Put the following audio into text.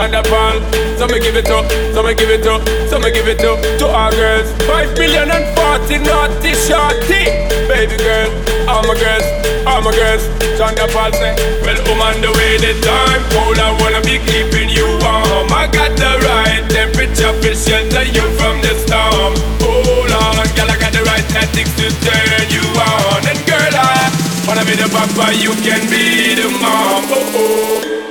Give it to, so me give it to, so me give it to, to our girls. Five million and forty naughty shorty, baby girl, all my girls, all my girls. Sean da Paul say, well, on the way, the time cold, I wanna be keeping you warm. I got the right temperature to shelter you from the storm. Hold on, girl, I got the right tactics to turn you on, and girl, I wanna be the papa, you can be the mom. Oh oh.